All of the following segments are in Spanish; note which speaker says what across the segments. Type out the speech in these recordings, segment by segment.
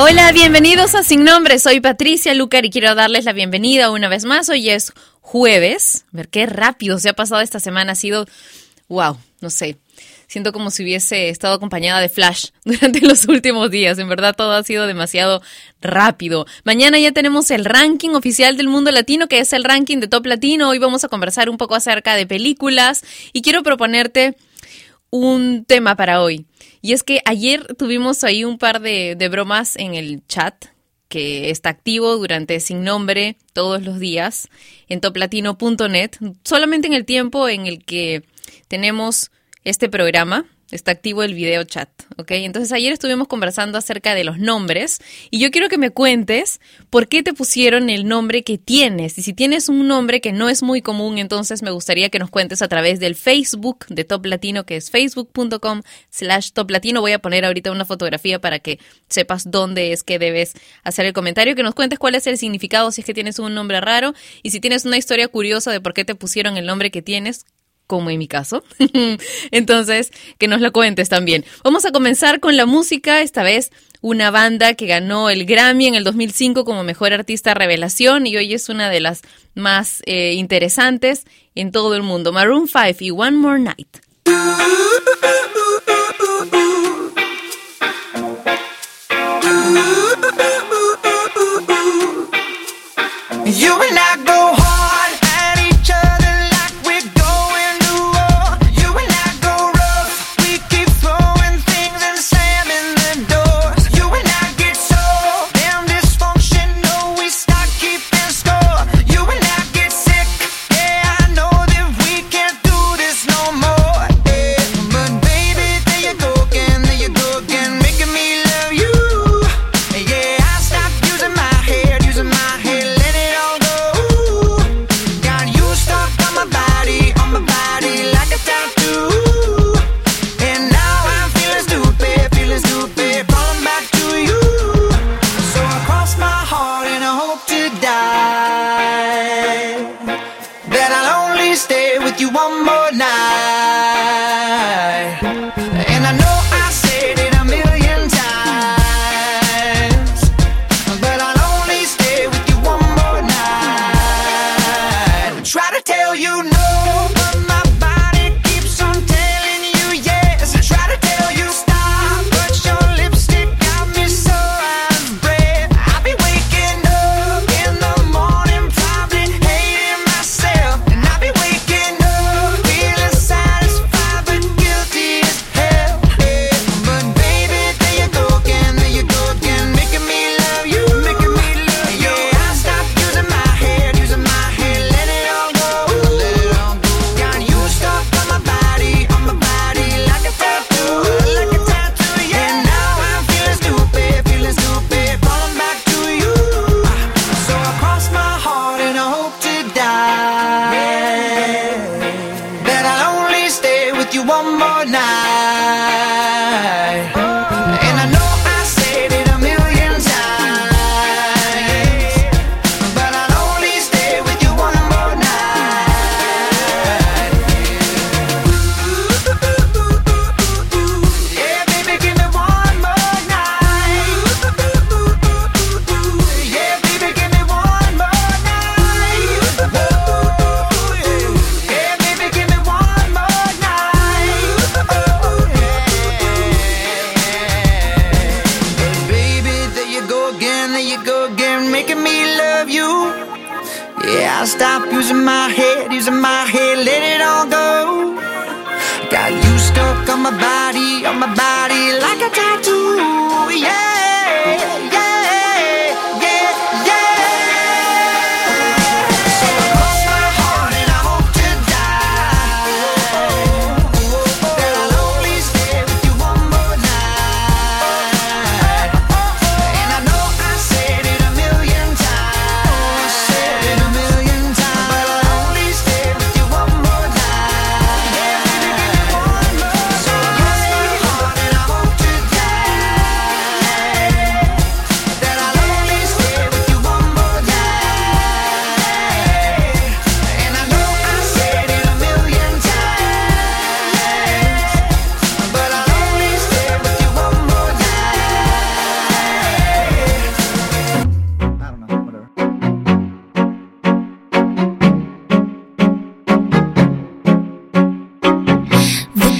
Speaker 1: Hola, bienvenidos a Sin Nombre. Soy Patricia Lucar y quiero darles la bienvenida una vez más. Hoy es jueves. Ver qué rápido se ha pasado esta semana. Ha sido, wow, no sé. Siento como si hubiese estado acompañada de Flash durante los últimos días. En verdad todo ha sido demasiado rápido. Mañana ya tenemos el ranking oficial del mundo latino, que es el ranking de Top Latino. Hoy vamos a conversar un poco acerca de películas y quiero proponerte un tema para hoy. Y es que ayer tuvimos ahí un par de, de bromas en el chat que está activo durante sin nombre todos los días en toplatino.net, solamente en el tiempo en el que tenemos este programa Está activo el video chat, ¿ok? Entonces ayer estuvimos conversando acerca de los nombres y yo quiero que me cuentes por qué te pusieron el nombre que tienes. Y si tienes un nombre que no es muy común, entonces me gustaría que nos cuentes a través del Facebook de Top Latino, que es facebook.com slash Top Latino. Voy a poner ahorita una fotografía para que sepas dónde es que debes hacer el comentario, que nos cuentes cuál es el significado si es que tienes un nombre raro y si tienes una historia curiosa de por qué te pusieron el nombre que tienes, como en mi caso. Entonces, que nos lo cuentes también. Vamos a comenzar con la música, esta vez una banda que ganó el Grammy en el 2005 como Mejor Artista Revelación y hoy es una de las más eh, interesantes en todo el mundo. Maroon 5 y One More Night.
Speaker 2: You and I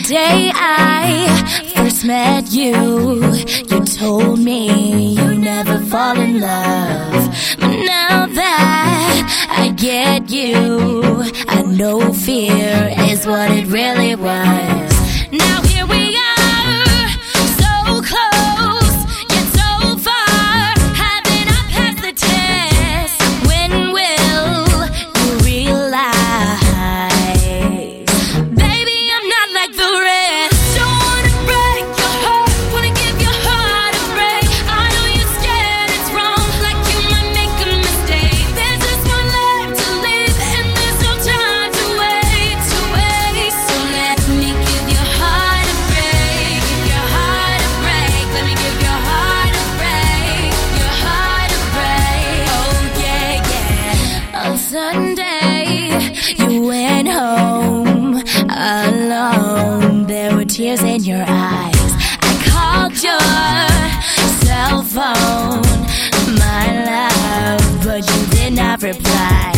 Speaker 2: day I first met you, you told me you never fall in love. But now that I get you, I know fear is what it really was. Reply.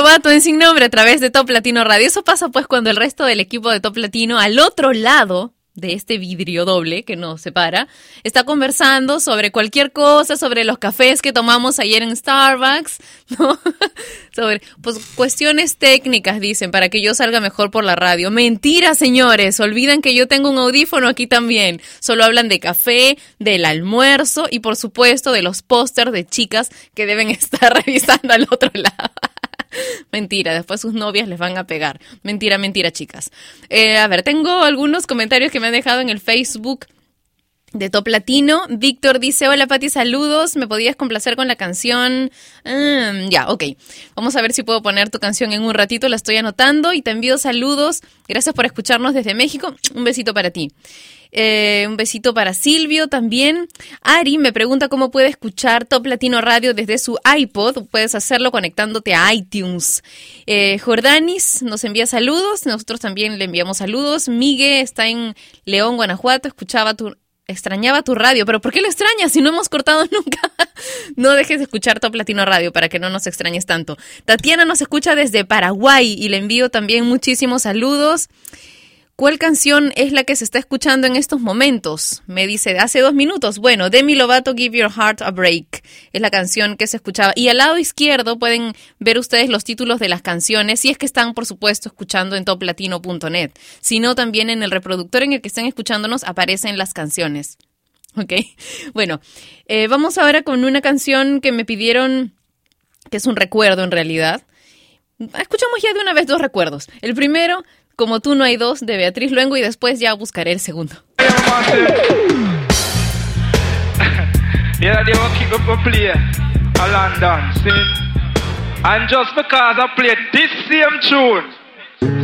Speaker 3: Demi Lovato en Sin Nombre a través de Top Latino Radio. Eso pasa pues cuando el resto del equipo de Top Latino al otro lado de este vidrio doble que nos separa, está conversando sobre cualquier cosa, sobre los cafés que tomamos ayer en Starbucks, ¿no? sobre pues cuestiones técnicas, dicen, para que yo salga mejor por la radio. Mentira, señores, olvidan que yo tengo un audífono aquí también. Solo hablan de café, del almuerzo y por supuesto de los pósters de chicas que deben estar revisando al otro lado. Mentira, después sus novias les van a pegar. Mentira, mentira, chicas. Eh, a ver, tengo algunos comentarios que me han dejado en el Facebook de Top Latino. Víctor dice, hola Pati, saludos. ¿Me podías complacer con la canción? Mm, ya, ok. Vamos a ver si puedo poner tu canción en un ratito. La estoy anotando y te envío saludos. Gracias por escucharnos desde México. Un besito para ti. Eh, un besito para Silvio también. Ari me pregunta cómo puede escuchar Top Latino Radio desde su iPod. Puedes hacerlo conectándote a iTunes. Eh, Jordanis nos envía saludos. Nosotros también le enviamos saludos. Migue está en León, Guanajuato. Escuchaba tu, extrañaba tu radio. ¿Pero por qué lo extrañas si no hemos cortado nunca? no dejes de escuchar Top Latino Radio para que no nos extrañes tanto. Tatiana nos escucha desde Paraguay y le envío también muchísimos saludos. ¿Cuál canción es la que se está escuchando en estos momentos? Me dice, hace dos minutos. Bueno, Demi Lovato, Give Your Heart a Break. Es la canción que se escuchaba. Y al lado izquierdo pueden ver ustedes los títulos de las canciones, si es que están, por supuesto, escuchando en toplatino.net. Si no, también en el reproductor en el que estén escuchándonos aparecen las canciones. Ok, bueno, eh, vamos ahora con una canción que me pidieron, que es un recuerdo en realidad. Escuchamos ya de una vez dos recuerdos. El primero, Como tú no hay dos, de Beatriz Luengo, y después ya buscaré el segundo.
Speaker 4: Yeah, they will keep up a play a London, see? And just because I played this same tune,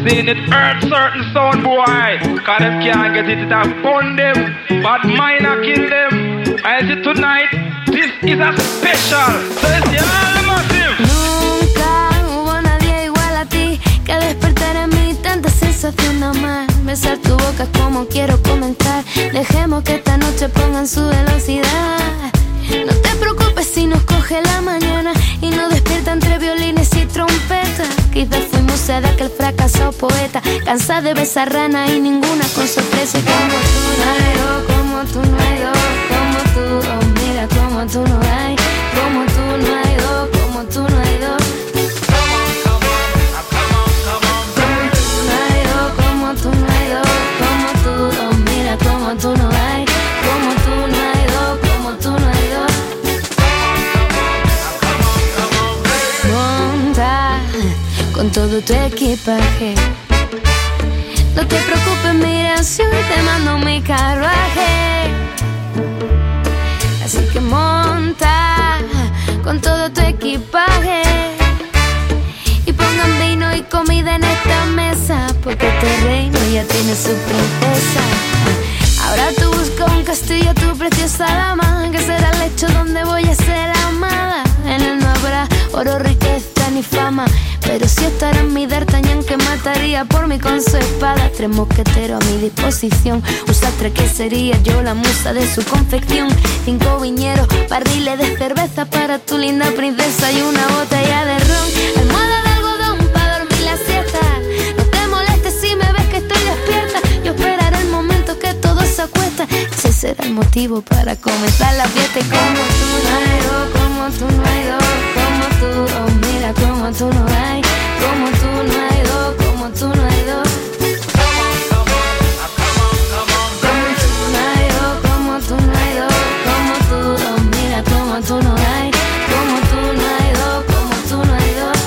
Speaker 4: seeing it hurt certain sound boy, cause them can't get it, it fun them, but mine a kill them. I see tonight, this is a special, so it's the all massive.
Speaker 5: Sensación de. Besar tu boca es como quiero comenzar. Dejemos que esta noche pongan su velocidad. No te preocupes si nos coge la mañana y nos despierta entre violines y trompetas. Quizás fuimos sed de aquel fracasado poeta, cansada de besar rana y ninguna con sorpresa. Como tú no hay como tú no hay dos, como tú, oh mira como tú no hay, tu equipaje. No te preocupes, mira, si hoy te mando mi carruaje. Así que monta con todo tu equipaje. Y pongan vino y comida en esta mesa, porque este reino ya tiene su princesa. Ahora tú buscas un castillo, tu preciosa dama, que será el lecho donde voy a ser amada. En él no habrá oro, riqueza ni fama, pero sí estará en mi D'Artagnan que mataría por mí con su espada. Tres mosqueteros a mi disposición, un sastre que sería yo la musa de su confección. Cinco viñeros, barriles de cerveza para tu linda princesa y una botella de ron. Almohada de algodón para dormir la siesta. No te molestes si me ves que estoy despierta. Yo esperaré el momento que todo se acuesta. Ese será el motivo para comenzar la fiesta. Y como tú no hay como tú no hay como tú, oh mira como tú no hay, como tú no hay dos, como tú no hay dos. Como tú no hay dos, como tú no mira como tú no hay, como tú no hay dos, como tú no hay dos.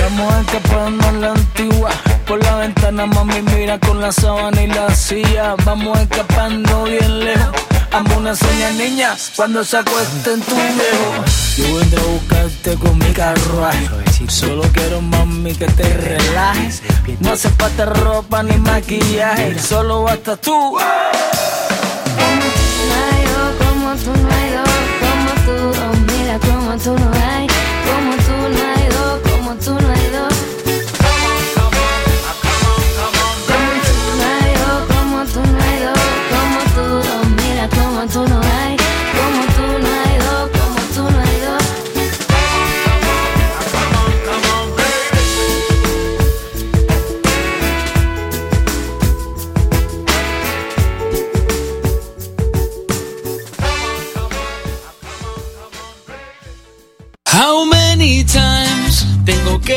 Speaker 6: Vamos escapando a la antigua. Por la ventana, mami, mira con la sábana y la silla. Vamos escapando bien lejos. Amo una seña niña cuando se acuesta en tu viejo. Yo vendré a buscarte con mi carruaje. Solo quiero, mami, que te relajes. No hace falta ropa ni maquillaje. Solo basta tú.
Speaker 5: Como tú no hay dos, como tú, oh mira como tú no hay, como tú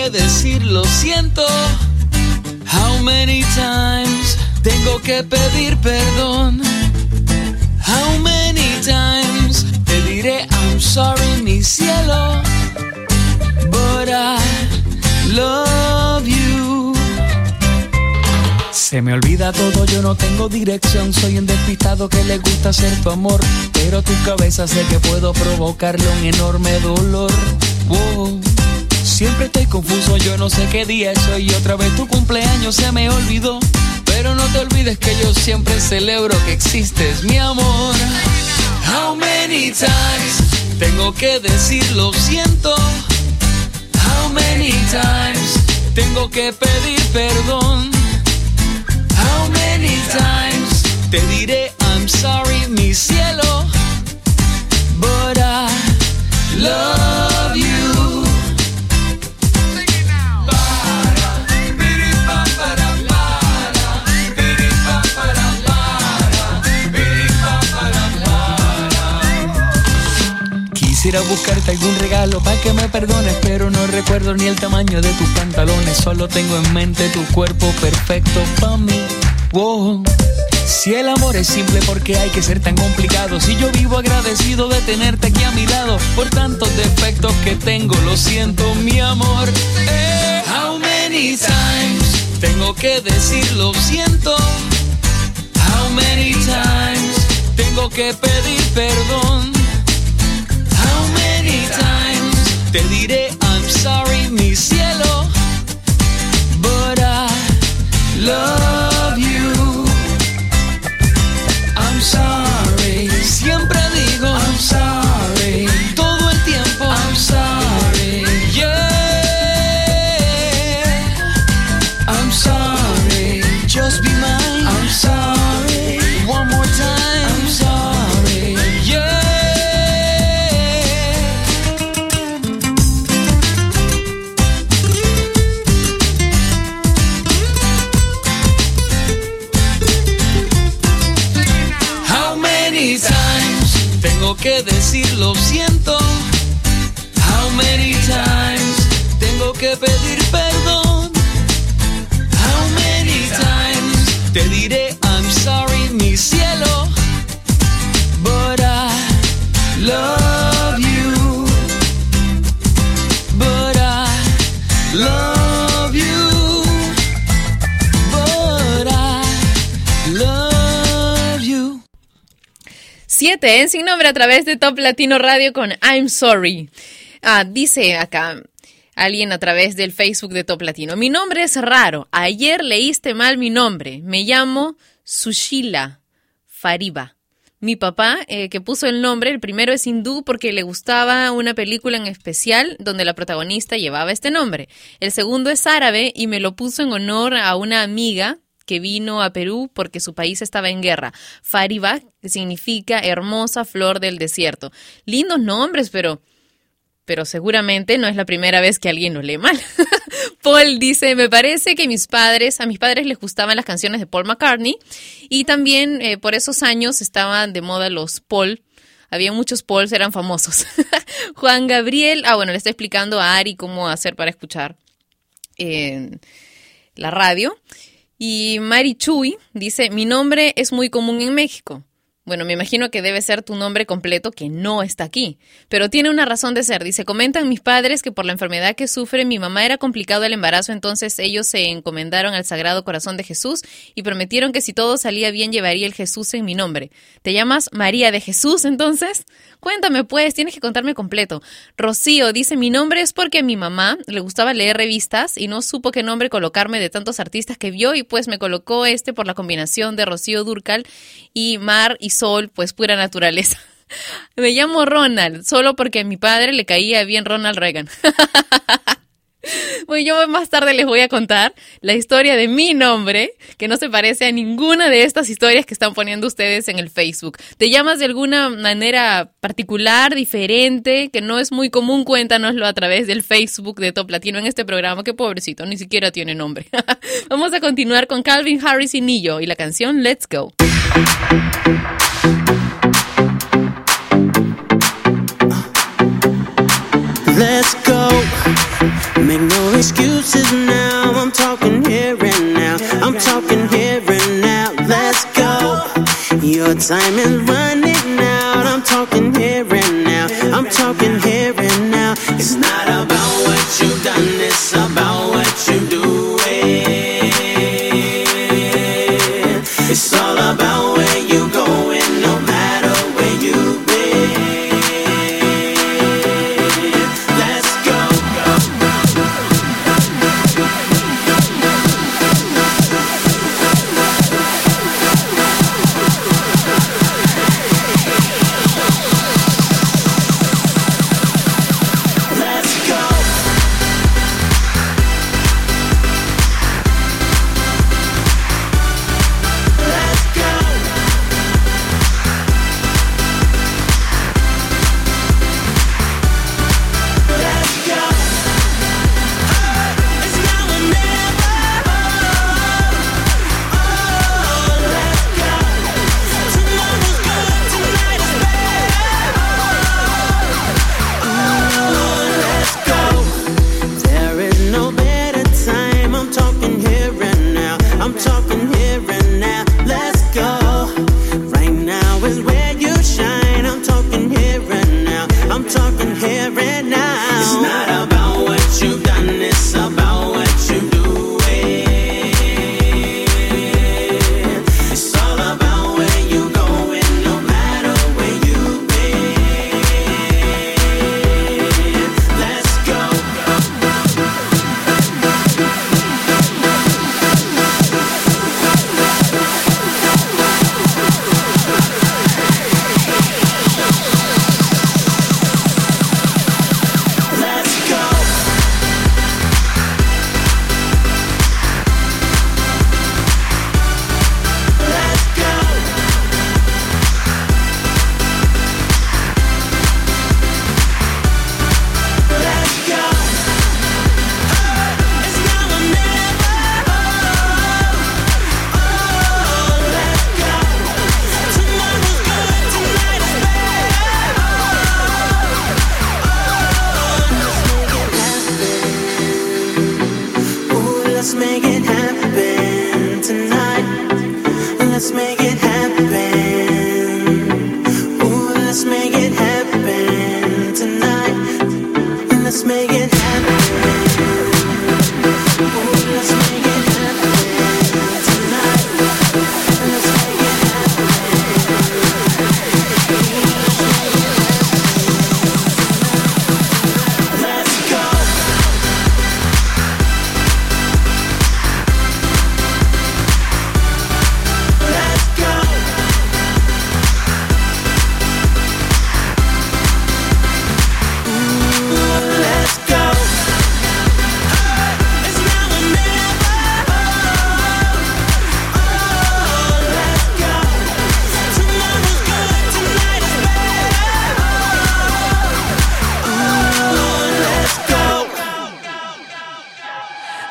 Speaker 6: decir lo siento? How many times tengo que pedir perdón? How many times te diré I'm sorry, mi cielo? But I love you. Se me olvida todo, yo no tengo dirección. Soy un despistado que le gusta ser tu amor. Pero tu cabeza sé que puedo provocarle un enorme dolor. Wow. Siempre estoy confuso, yo no sé qué día es hoy. Otra vez tu cumpleaños se me olvidó. Pero no te olvides que yo siempre celebro que existes, mi amor. How many times tengo que decir lo siento? How many times tengo que pedir perdón? How many times te diré I'm sorry, mi cielo? Quisiera buscarte algún regalo para que me perdones, pero no recuerdo ni el tamaño de tus pantalones. Solo tengo en mente tu cuerpo perfecto para mí. Wow. Si el amor es simple, ¿por qué hay que ser tan complicado? Si yo vivo agradecido de tenerte aquí a mi lado, por tantos defectos que tengo, lo siento, mi amor. Eh, how many times tengo que decir lo siento? How many times tengo que pedir perdón? Te diré I'm sorry, mi cielo? But I love lo siento? How many times tengo que pedir perdón? How many times te diré I'm sorry, mi cielo? But I love you. But I love
Speaker 3: 7 en Sin Nombre a través de Top Latino Radio con I'm Sorry. Ah, dice acá alguien a través del Facebook de Top Latino. Mi nombre es raro. Ayer leíste mal mi nombre. Me llamo Sushila Fariba. Mi papá, eh, que puso el nombre, el primero es hindú porque le gustaba una película en especial donde la protagonista llevaba este nombre. El segundo es árabe y me lo puso en honor a una amiga que vino a Perú porque su país estaba en guerra. Fariba que significa hermosa flor del desierto. Lindos nombres, pero pero seguramente no es la primera vez que alguien lo lee mal. Paul dice, me parece que mis padres, a mis padres les gustaban las canciones de Paul McCartney y también eh, por esos años estaban de moda los Paul. Había muchos Pauls, eran famosos. Juan Gabriel, ah bueno, le está explicando a Ari cómo hacer para escuchar en la radio. Y Mari Chuy dice, mi nombre es muy común en México. Bueno, me imagino que debe ser tu nombre completo que no está aquí, pero tiene una razón de ser. Dice, comentan mis padres que por la enfermedad que sufre mi mamá era complicado el embarazo, entonces ellos se encomendaron al Sagrado Corazón de Jesús y prometieron que si todo salía bien llevaría el Jesús en mi nombre. ¿Te llamas María de Jesús entonces? Cuéntame pues, tienes que contarme completo. Rocío dice, mi nombre es porque a mi mamá le gustaba leer revistas y no supo qué nombre colocarme de tantos artistas que vio y pues me colocó este por la combinación de Rocío Durcal y Mar y Sol, pues pura naturaleza. Me llamo Ronald, solo porque a mi padre le caía bien Ronald Reagan. Bueno, yo más tarde les voy a contar la historia de mi nombre, que no se parece a ninguna de estas historias que están poniendo ustedes en el Facebook. ¿Te llamas de alguna manera particular, diferente, que no es muy común? Cuéntanoslo a través del Facebook de Top Latino en este programa, que pobrecito, ni siquiera tiene nombre. Vamos a continuar con Calvin Harris y Nillo y la canción Let's Go.
Speaker 7: Excuses now. I'm talking here and now. I'm talking here and now. Let's go. Your time is running out. I'm talking here and now. I'm talking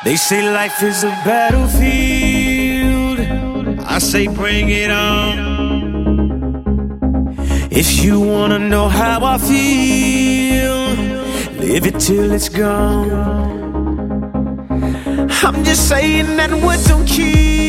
Speaker 8: They say life is a battlefield. I say bring it on. If you wanna know how I feel, live it till it's gone. I'm just saying that what don't kill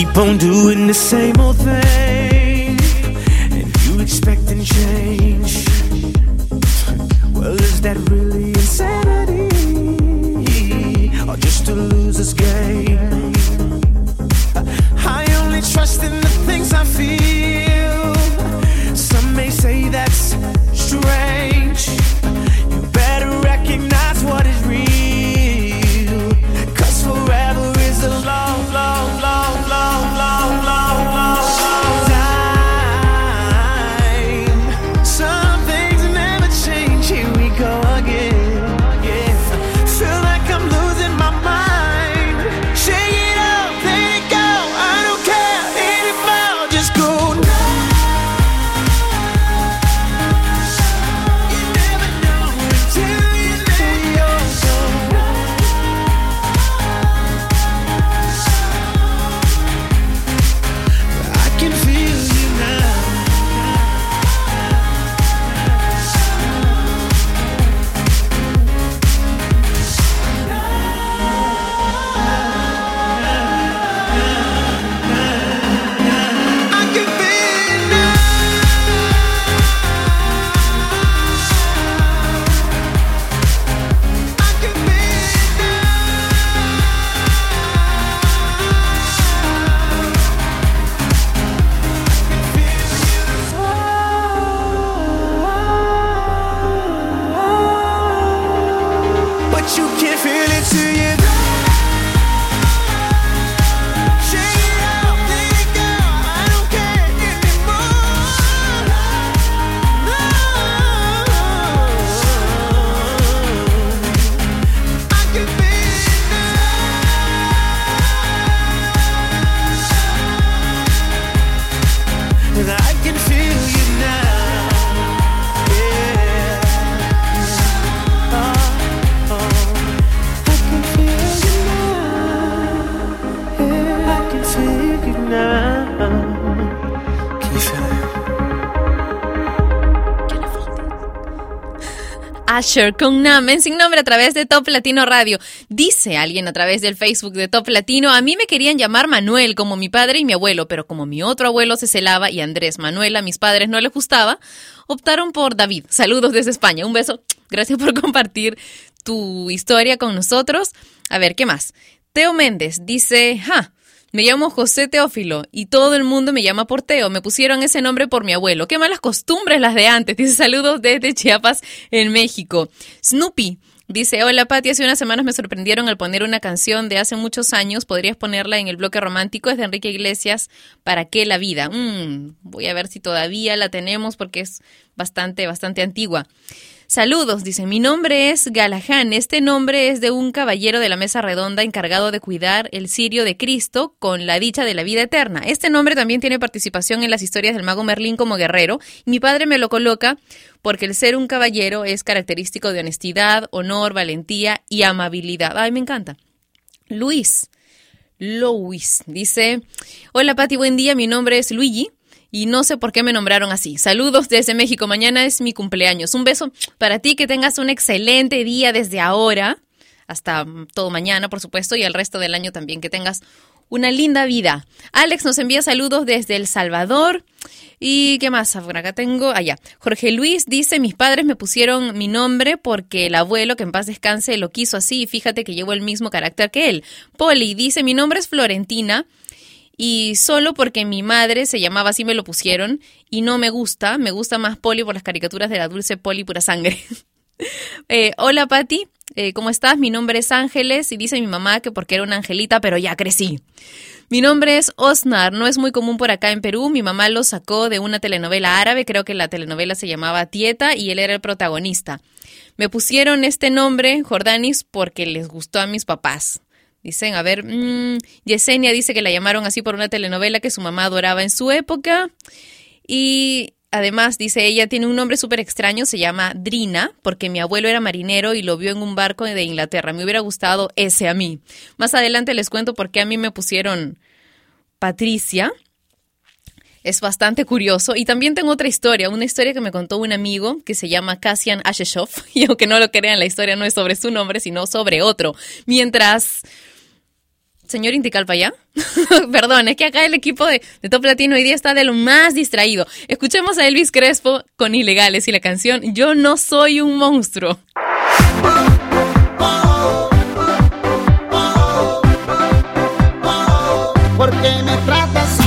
Speaker 8: Keep on doing the same old thing,
Speaker 3: Con Namen sin nombre a través de Top Latino Radio. Dice alguien a través del Facebook de Top Latino, a mí me querían llamar Manuel como mi padre y mi abuelo, pero como mi otro abuelo se celaba y Andrés Manuel a mis padres no les gustaba, optaron por David. Saludos desde España. Un beso. Gracias por compartir tu historia con nosotros. A ver, ¿qué más? Teo Méndez dice, ja, me llamo José Teófilo y todo el mundo me llama por Teo. Me pusieron ese nombre por mi abuelo. Qué malas costumbres las de antes. Dice saludos desde Chiapas, en México. Snoopy dice, hola Pati, hace unas semanas me sorprendieron al poner una canción de hace muchos años. ¿Podrías ponerla en el bloque romántico? Es de Enrique Iglesias. ¿Para qué la vida? Mm, voy a ver si todavía la tenemos porque es bastante, bastante antigua. Saludos, dice, mi nombre es Galahán. Este nombre es de un caballero de la mesa redonda encargado de cuidar el cirio de Cristo con la dicha de la vida eterna. Este nombre también tiene participación en las historias del mago Merlín como guerrero. Mi padre me lo coloca porque el ser un caballero es característico de honestidad, honor, valentía y amabilidad. Ay, me encanta. Luis. Louis dice, hola Pati, buen día, mi nombre es Luigi y no sé por qué me nombraron así. Saludos desde México, mañana es mi cumpleaños. Un beso para ti, que tengas un excelente día desde ahora hasta todo mañana, por supuesto, y el resto del año también, que tengas una linda vida. Alex nos envía saludos desde El Salvador. ¿Y qué más? Por acá tengo, allá. Jorge Luis dice, mis padres me pusieron mi nombre porque el abuelo, que en paz descanse, lo quiso así y fíjate que llevo el mismo carácter que él. Poli dice, mi nombre es Florentina y solo porque mi madre se llamaba así me lo pusieron y no me gusta, me gusta más Poli por las caricaturas de la dulce Poli pura sangre. Eh, hola Patti, Eh, ¿cómo estás? Mi nombre es Ángeles y dice mi mamá que porque era una angelita, pero ya crecí. Mi nombre es Osnar, no es muy común por acá en Perú. Mi mamá lo sacó de una telenovela árabe, creo que la telenovela se llamaba Tieta y él era el protagonista. Me pusieron este nombre, Jordanis, porque les gustó a mis papás. Dicen, a ver, mmm, Yesenia dice que la llamaron así por una telenovela que su mamá adoraba en su época. Y además, dice, ella tiene un nombre súper extraño, se llama Drina, porque mi abuelo era marinero y lo vio en un barco de Inglaterra. Me hubiera gustado ese a mí. Más adelante les cuento por qué a mí me pusieron Patricia. Es bastante curioso. Y también tengo otra historia, una historia que me contó un amigo que se llama Cassian Asheshoff. Y aunque no lo crean, la historia no es sobre su nombre, sino sobre otro. Mientras... Señor Inticalpa, ¿ya? Perdón, es que acá el equipo de, de Top Latino hoy día está de lo más distraído. Escuchemos a Elvis Crespo con Ilegales y la canción Yo no soy un monstruo.
Speaker 9: ¿Por qué me tratas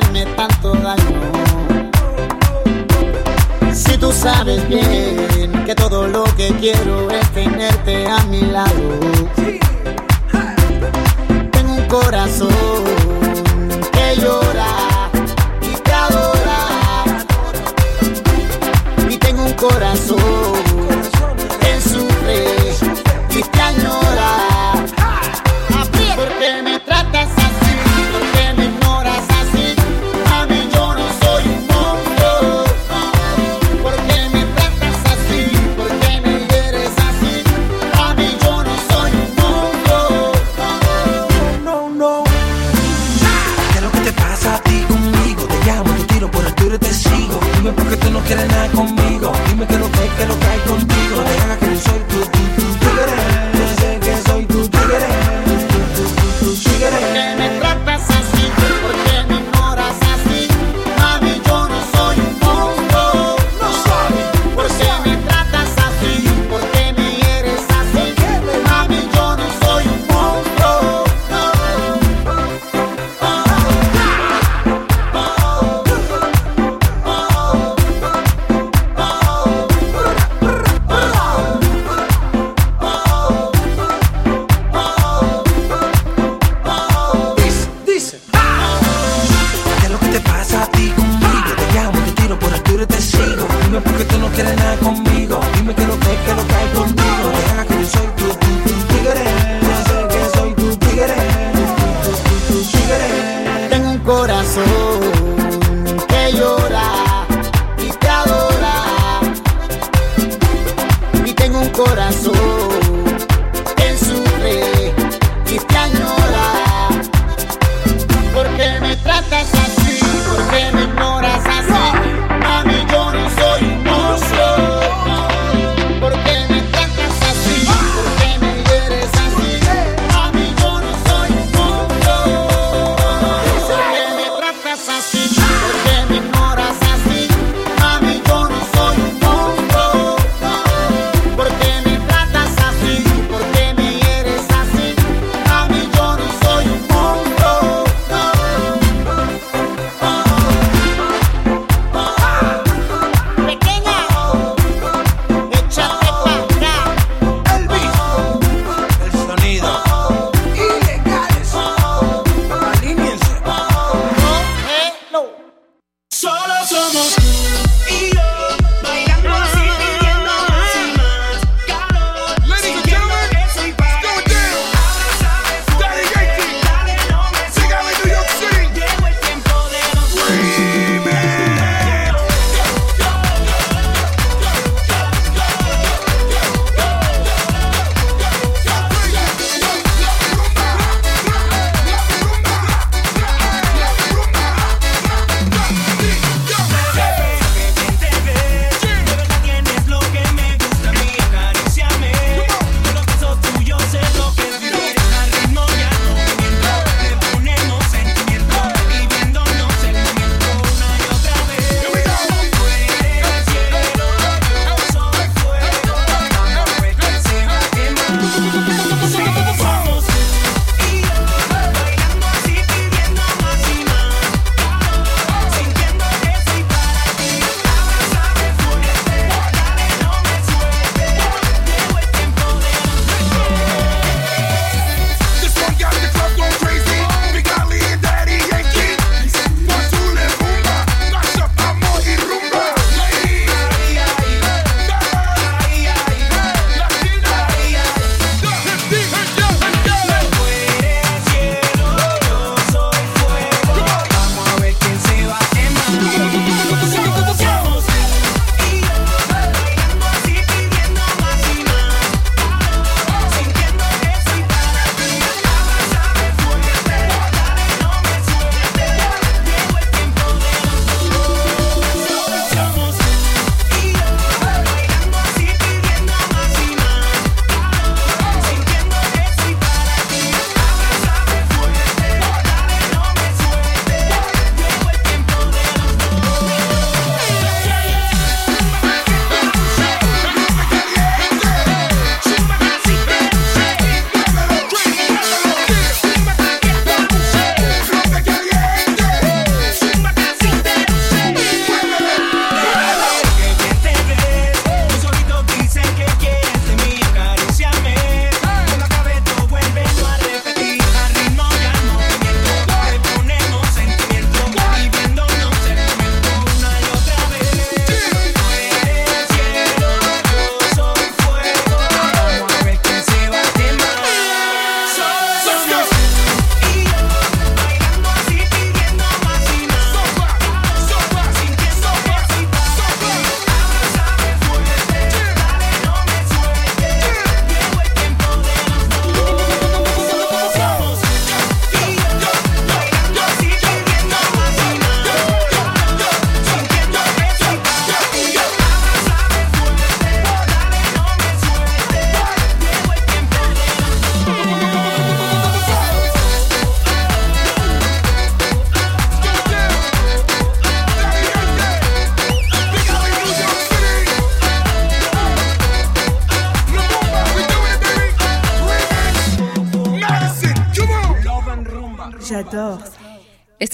Speaker 9: tanto daño. Si tú sabes bien que todo lo que quiero es tenerte a mi lado. Tengo un corazón que llora y te adora. Y tengo un corazón que sufre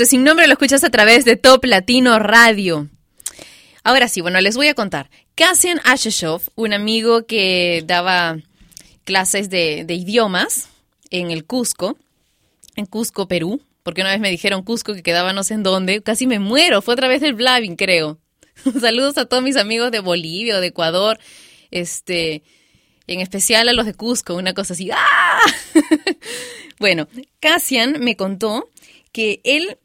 Speaker 3: Sin nombre lo escuchas a través de Top Latino Radio. Ahora sí, bueno, les voy a contar. Cassian Asheshoff, un amigo que daba clases de, idiomas en el Cusco, en Cusco, Perú, porque una vez me dijeron Cusco que quedaba no sé en dónde, casi me muero, fue otra vez del Blavin, creo. Saludos a todos mis amigos de Bolivia de Ecuador, este, en especial a los de Cusco, una cosa así. ¡Ah! bueno, Cassian me contó que él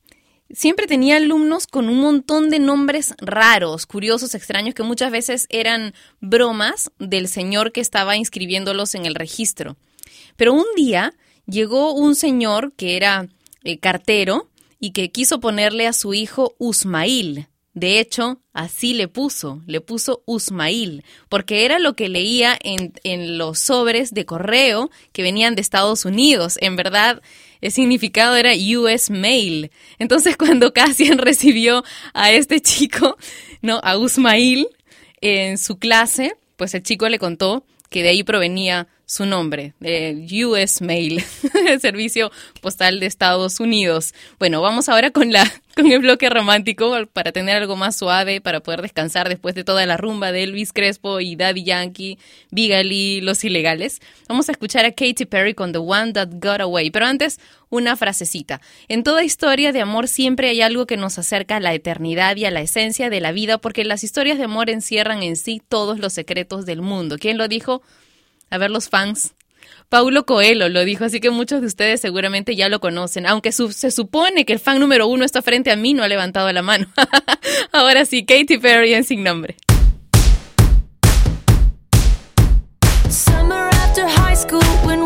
Speaker 3: siempre tenía alumnos con un montón de nombres raros, curiosos, extraños, que muchas veces eran bromas del señor que estaba inscribiéndolos en el registro. Pero un día llegó un señor que era eh, cartero y que quiso ponerle a su hijo Usmail. De hecho, así le puso, le puso Usmail, porque era lo que leía en, en los sobres de correo que venían de Estados Unidos. En verdad, el significado era US Mail. Entonces, cuando Cassian recibió a este chico, ¿no? A Usmail en su clase, pues el chico le contó que de ahí provenía su nombre, US Mail, el servicio postal de Estados Unidos. Bueno, vamos ahora con la con el bloque romántico para tener algo más suave, para poder descansar después de toda la rumba de Elvis Crespo y Daddy Yankee, Bigali, Los Ilegales. Vamos a escuchar a Katy Perry con The One That Got Away, pero antes una frasecita. En toda historia de amor siempre hay algo que nos acerca a la eternidad y a la esencia de la vida, porque las historias de amor encierran en sí todos los secretos del mundo. ¿Quién lo dijo? A ver los fans. Paulo Coelho lo dijo, así que muchos de ustedes seguramente ya lo conocen, aunque se supone que el fan número uno está frente a mí, no ha levantado la mano. Ahora sí, Katy Perry en sin nombre.
Speaker 2: Summer after high school when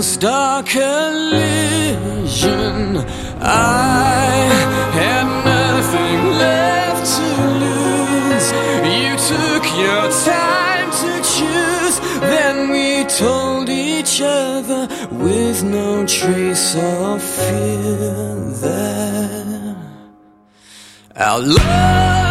Speaker 10: dark collision, I had nothing left to lose. You took your time to choose, then we told each other with no trace of fear that our love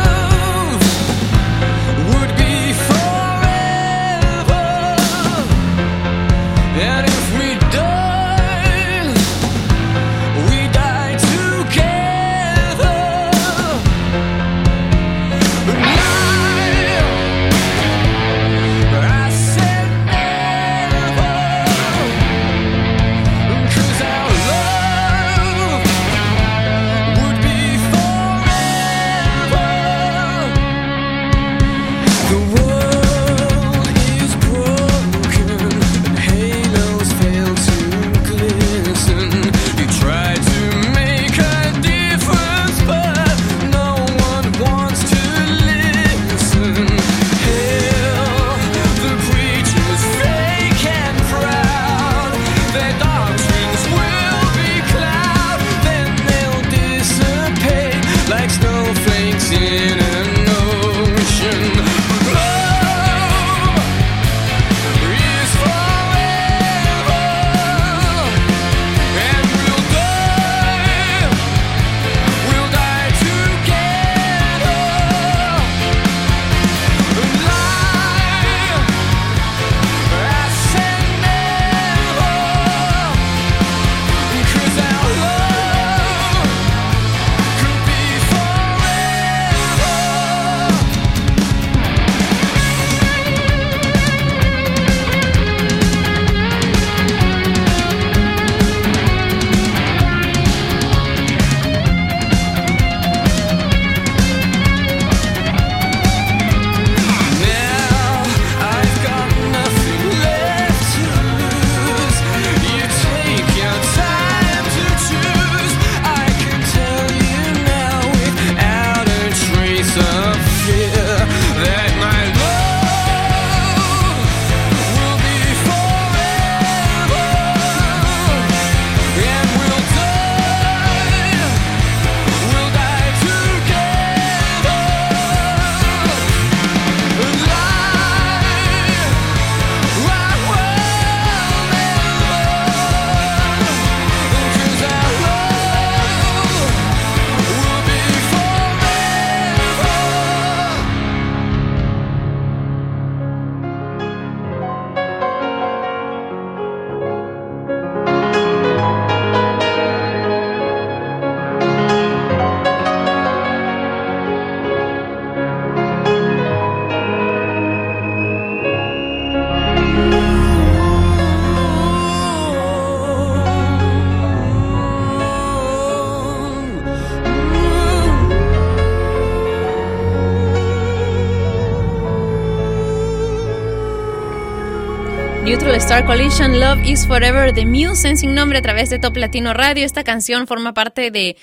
Speaker 3: Star Collision, Love is Forever, The Muse en sin nombre a través de Top Latino Radio. Esta canción forma parte de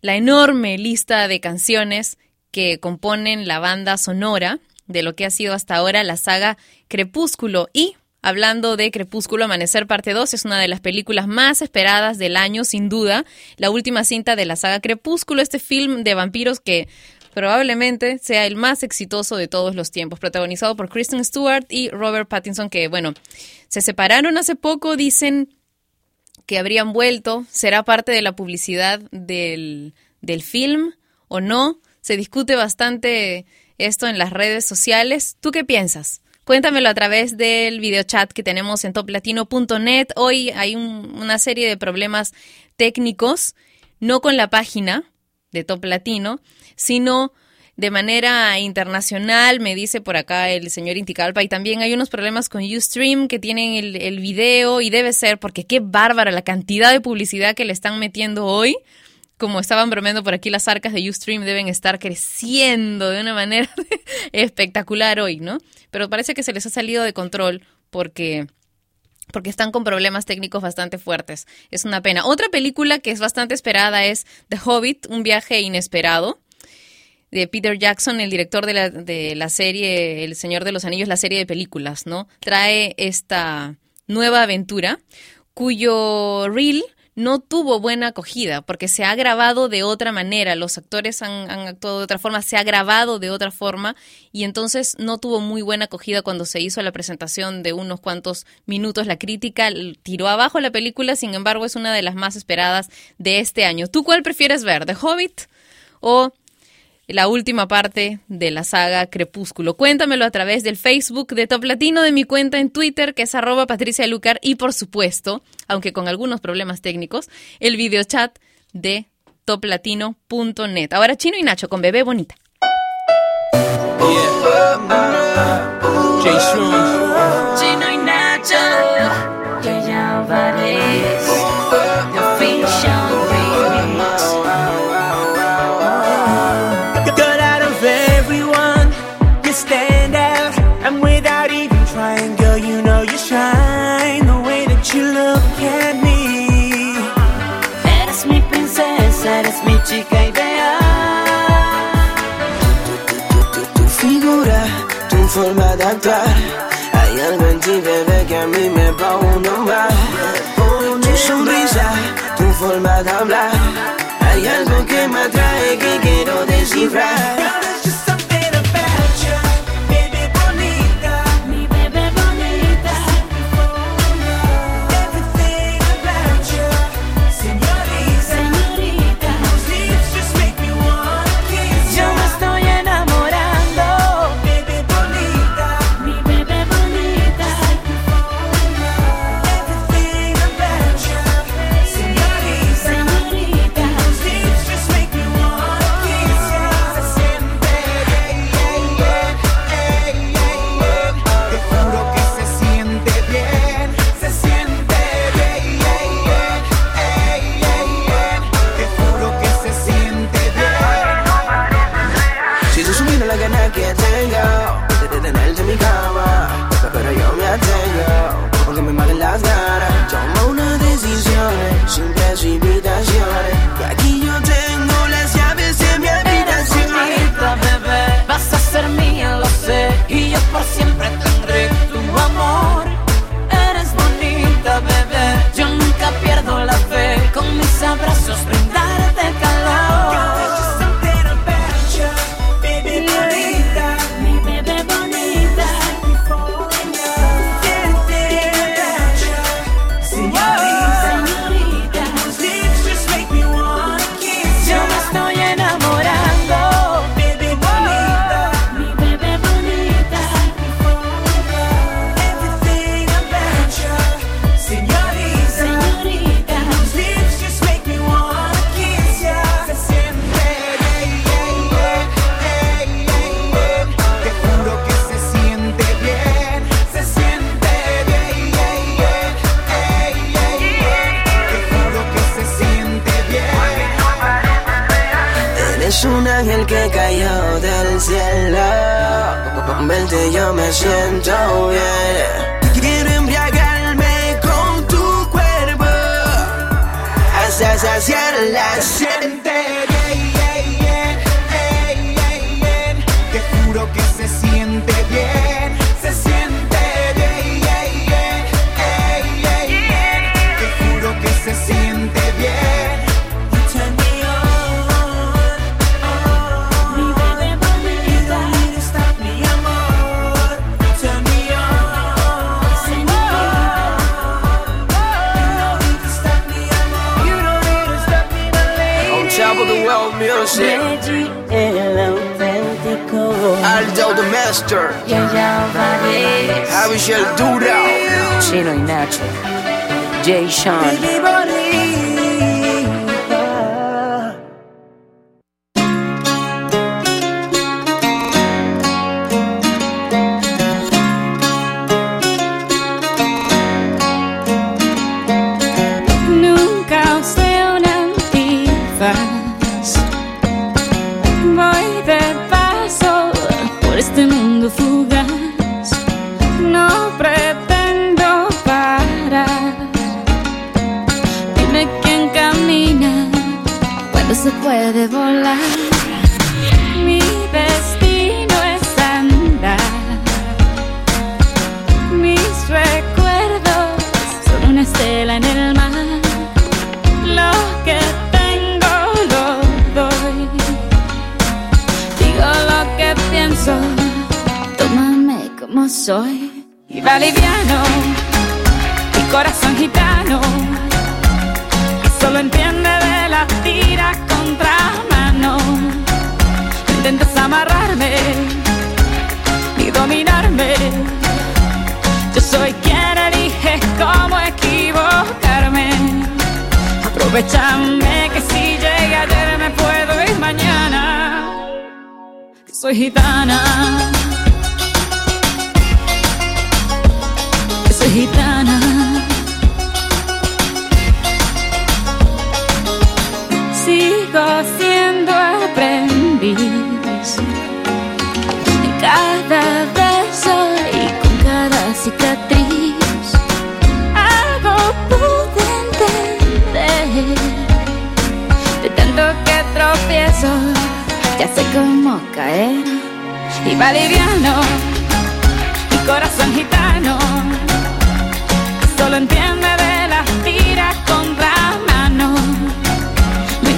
Speaker 3: la enorme lista de canciones que componen la banda sonora de lo que ha sido hasta ahora la saga Crepúsculo. Y hablando de Crepúsculo, Amanecer Parte 2 es una de las películas más esperadas del año, sin duda. La última cinta de la saga Crepúsculo, este film de vampiros que probablemente sea el más exitoso de todos los tiempos, protagonizado por Kristen Stewart y Robert Pattinson, que bueno, se separaron hace poco, dicen que habrían vuelto, será parte de la publicidad del, del film o no, se discute bastante esto en las redes sociales. ¿Tú qué piensas? Cuéntamelo a través del videochat que tenemos en toplatino.net. Hoy hay un- una serie de problemas técnicos, no con la página de Top Latino, sino de manera internacional, me dice por acá el señor Inticalpa, y también hay unos problemas con Ustream que tienen el, el video y debe ser porque qué bárbara la cantidad de publicidad que le están metiendo hoy. Como estaban bromeando por aquí, las arcas de Ustream deben estar creciendo de una manera espectacular hoy, ¿no? Pero parece que se les ha salido de control porque porque están con problemas técnicos bastante fuertes. Es una pena. Otra película que es bastante esperada es The Hobbit, un viaje inesperado, de Peter Jackson, el director de la, serie El Señor de los Anillos, la serie de películas, ¿no? Trae esta nueva aventura cuyo reel no tuvo buena acogida porque se ha grabado de otra manera, los actores han, actuado de otra forma, se ha grabado de otra forma y entonces no tuvo muy buena acogida cuando se hizo la presentación de unos cuantos minutos. La crítica tiró abajo la película, sin embargo es una de las más esperadas de este año. ¿Tú cuál prefieres ver, The Hobbit o la última parte de la saga Crepúsculo. Cuéntamelo a través del Facebook de Top Latino, de mi cuenta en Twitter, que es arroba Patricia Lucar, y por supuesto, aunque con algunos problemas técnicos, el videochat de toplatino.net. Ahora Chino y Nacho con Bebé Bonita.
Speaker 8: Yeah. Uh, a mí me va uno más. Por tu sonrisa, tu forma de hablar. Hay algo que me atrae que quiero descifrar.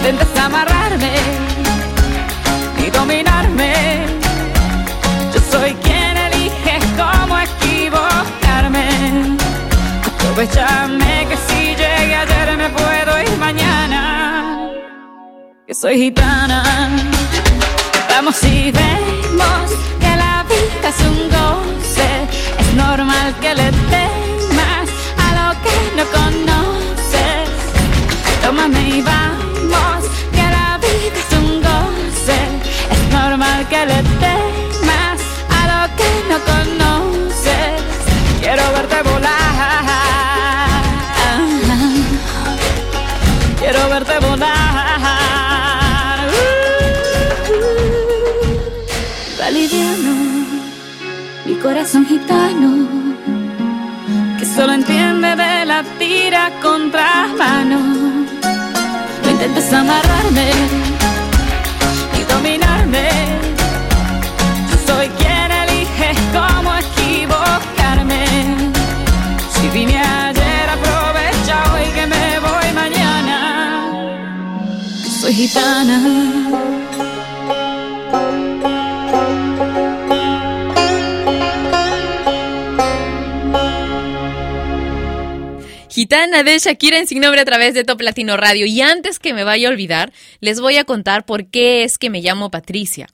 Speaker 11: No intentes amarrarme ni dominarme. Yo soy quien elige cómo equivocarme. Aprovechame que si llegué ayer me puedo ir mañana. Que soy gitana. Vamos y vemos que la vida es un goce. Es normal que le temas a lo que no conoces. Tómame y vamos, que le temas a lo que no conoces. Quiero verte volar. Quiero verte volar. Va liviano, mi corazón gitano que solo entiende de la tira contra mano. No intentes amarrarme y dominarme. Vine ayer, aprovecha hoy que me voy mañana. Soy gitana.
Speaker 3: Gitana de Shakira en Sin Nombre a través de Top Latino Radio. Y antes que me vaya a olvidar, les voy a contar por qué es que me llamo Patricia.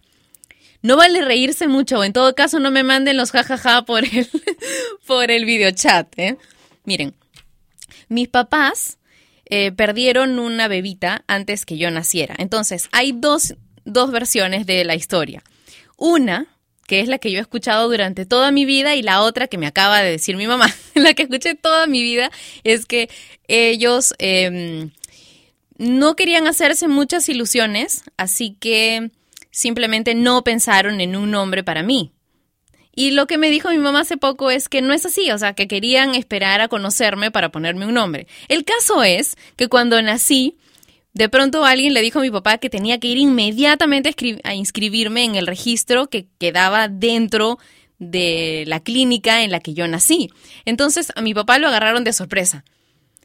Speaker 3: No vale reírse mucho, en todo caso no me manden los jajaja por el, por el videochat. ¿eh? Miren, mis papás eh, perdieron una bebita antes que yo naciera. Entonces, hay dos, dos versiones de la historia. Una, que es la que yo he escuchado durante toda mi vida, y la otra que me acaba de decir mi mamá, la que escuché toda mi vida, es que ellos eh, no querían hacerse muchas ilusiones, así que simplemente no pensaron en un nombre para mí. Y lo que me dijo mi mamá hace poco es que no es así, o sea, que querían esperar a conocerme para ponerme un nombre. El caso es que cuando nací, de pronto alguien le dijo a mi papá que tenía que ir inmediatamente a, inscribirme en el registro que quedaba dentro de la clínica en la que yo nací. Entonces a mi papá lo agarraron de sorpresa.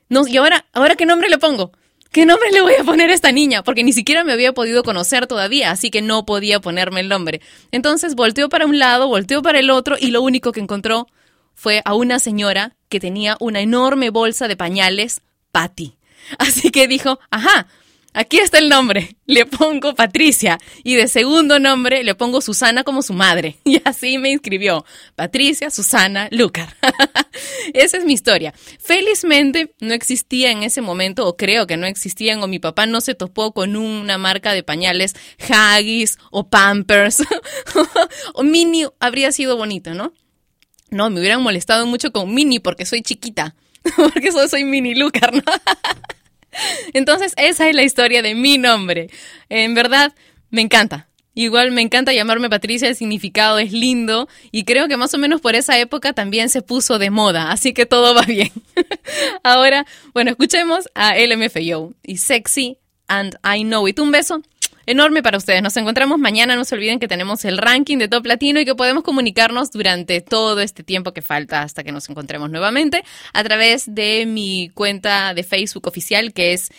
Speaker 3: No, y ahora, ahora qué nombre le pongo? ¿Qué nombre le voy a poner a esta niña? Porque ni siquiera me había podido conocer todavía, así que no podía ponerme el nombre. Entonces volteó para un lado, volteó para el otro y lo único que encontró fue a una señora que tenía una enorme bolsa de pañales, Patty. Así que dijo, ajá, aquí está el nombre, le pongo Patricia y de segundo nombre le pongo Susana como su madre. Y así me inscribió, Patricia Susana Lucar. Esa es mi historia. Felizmente no existía en ese momento, o creo que no existían, o mi papá no se topó con una marca de pañales Haggis o Pampers o Mini, habría sido bonito, ¿no? No, me hubieran molestado mucho con Mini porque soy chiquita, porque solo soy Mini Lucar, ¿no? Entonces, esa es la historia de mi nombre. En verdad, me encanta. Igual me encanta llamarme Patricia, el significado es lindo y creo que más o menos por esa época también se puso de moda, así que todo va bien. Ahora, bueno, escuchemos a LMFAO y Sexy and I Know It. Un beso enorme para ustedes. Nos encontramos mañana. No se olviden que tenemos el ranking de Top Latino y que podemos comunicarnos durante todo este tiempo que falta hasta que nos encontremos nuevamente a través de mi cuenta de Facebook oficial que es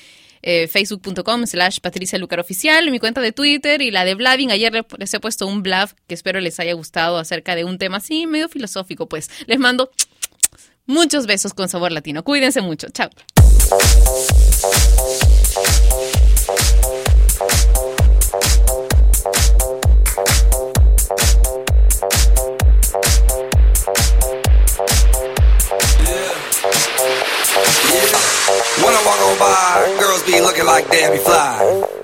Speaker 3: eh, facebook.com slash Patricia Lucar Oficial, mi cuenta de Twitter y la de Blavin. Ayer le- les he puesto un blav que espero les haya gustado acerca de un tema así medio filosófico. Pues les mando muchos besos con sabor latino. Cuídense mucho. Chao.
Speaker 12: When I walk on by, girls be looking like damn, Debbie Fly.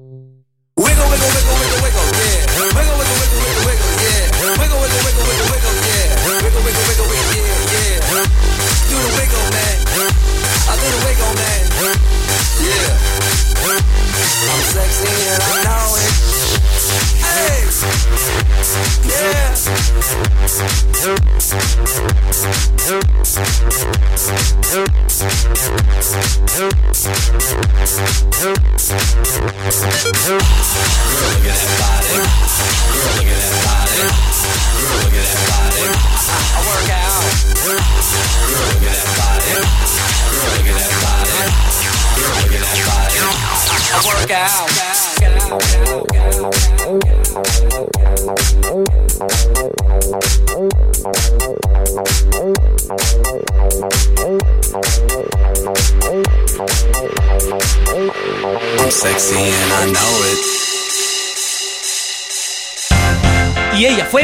Speaker 12: Sexy and I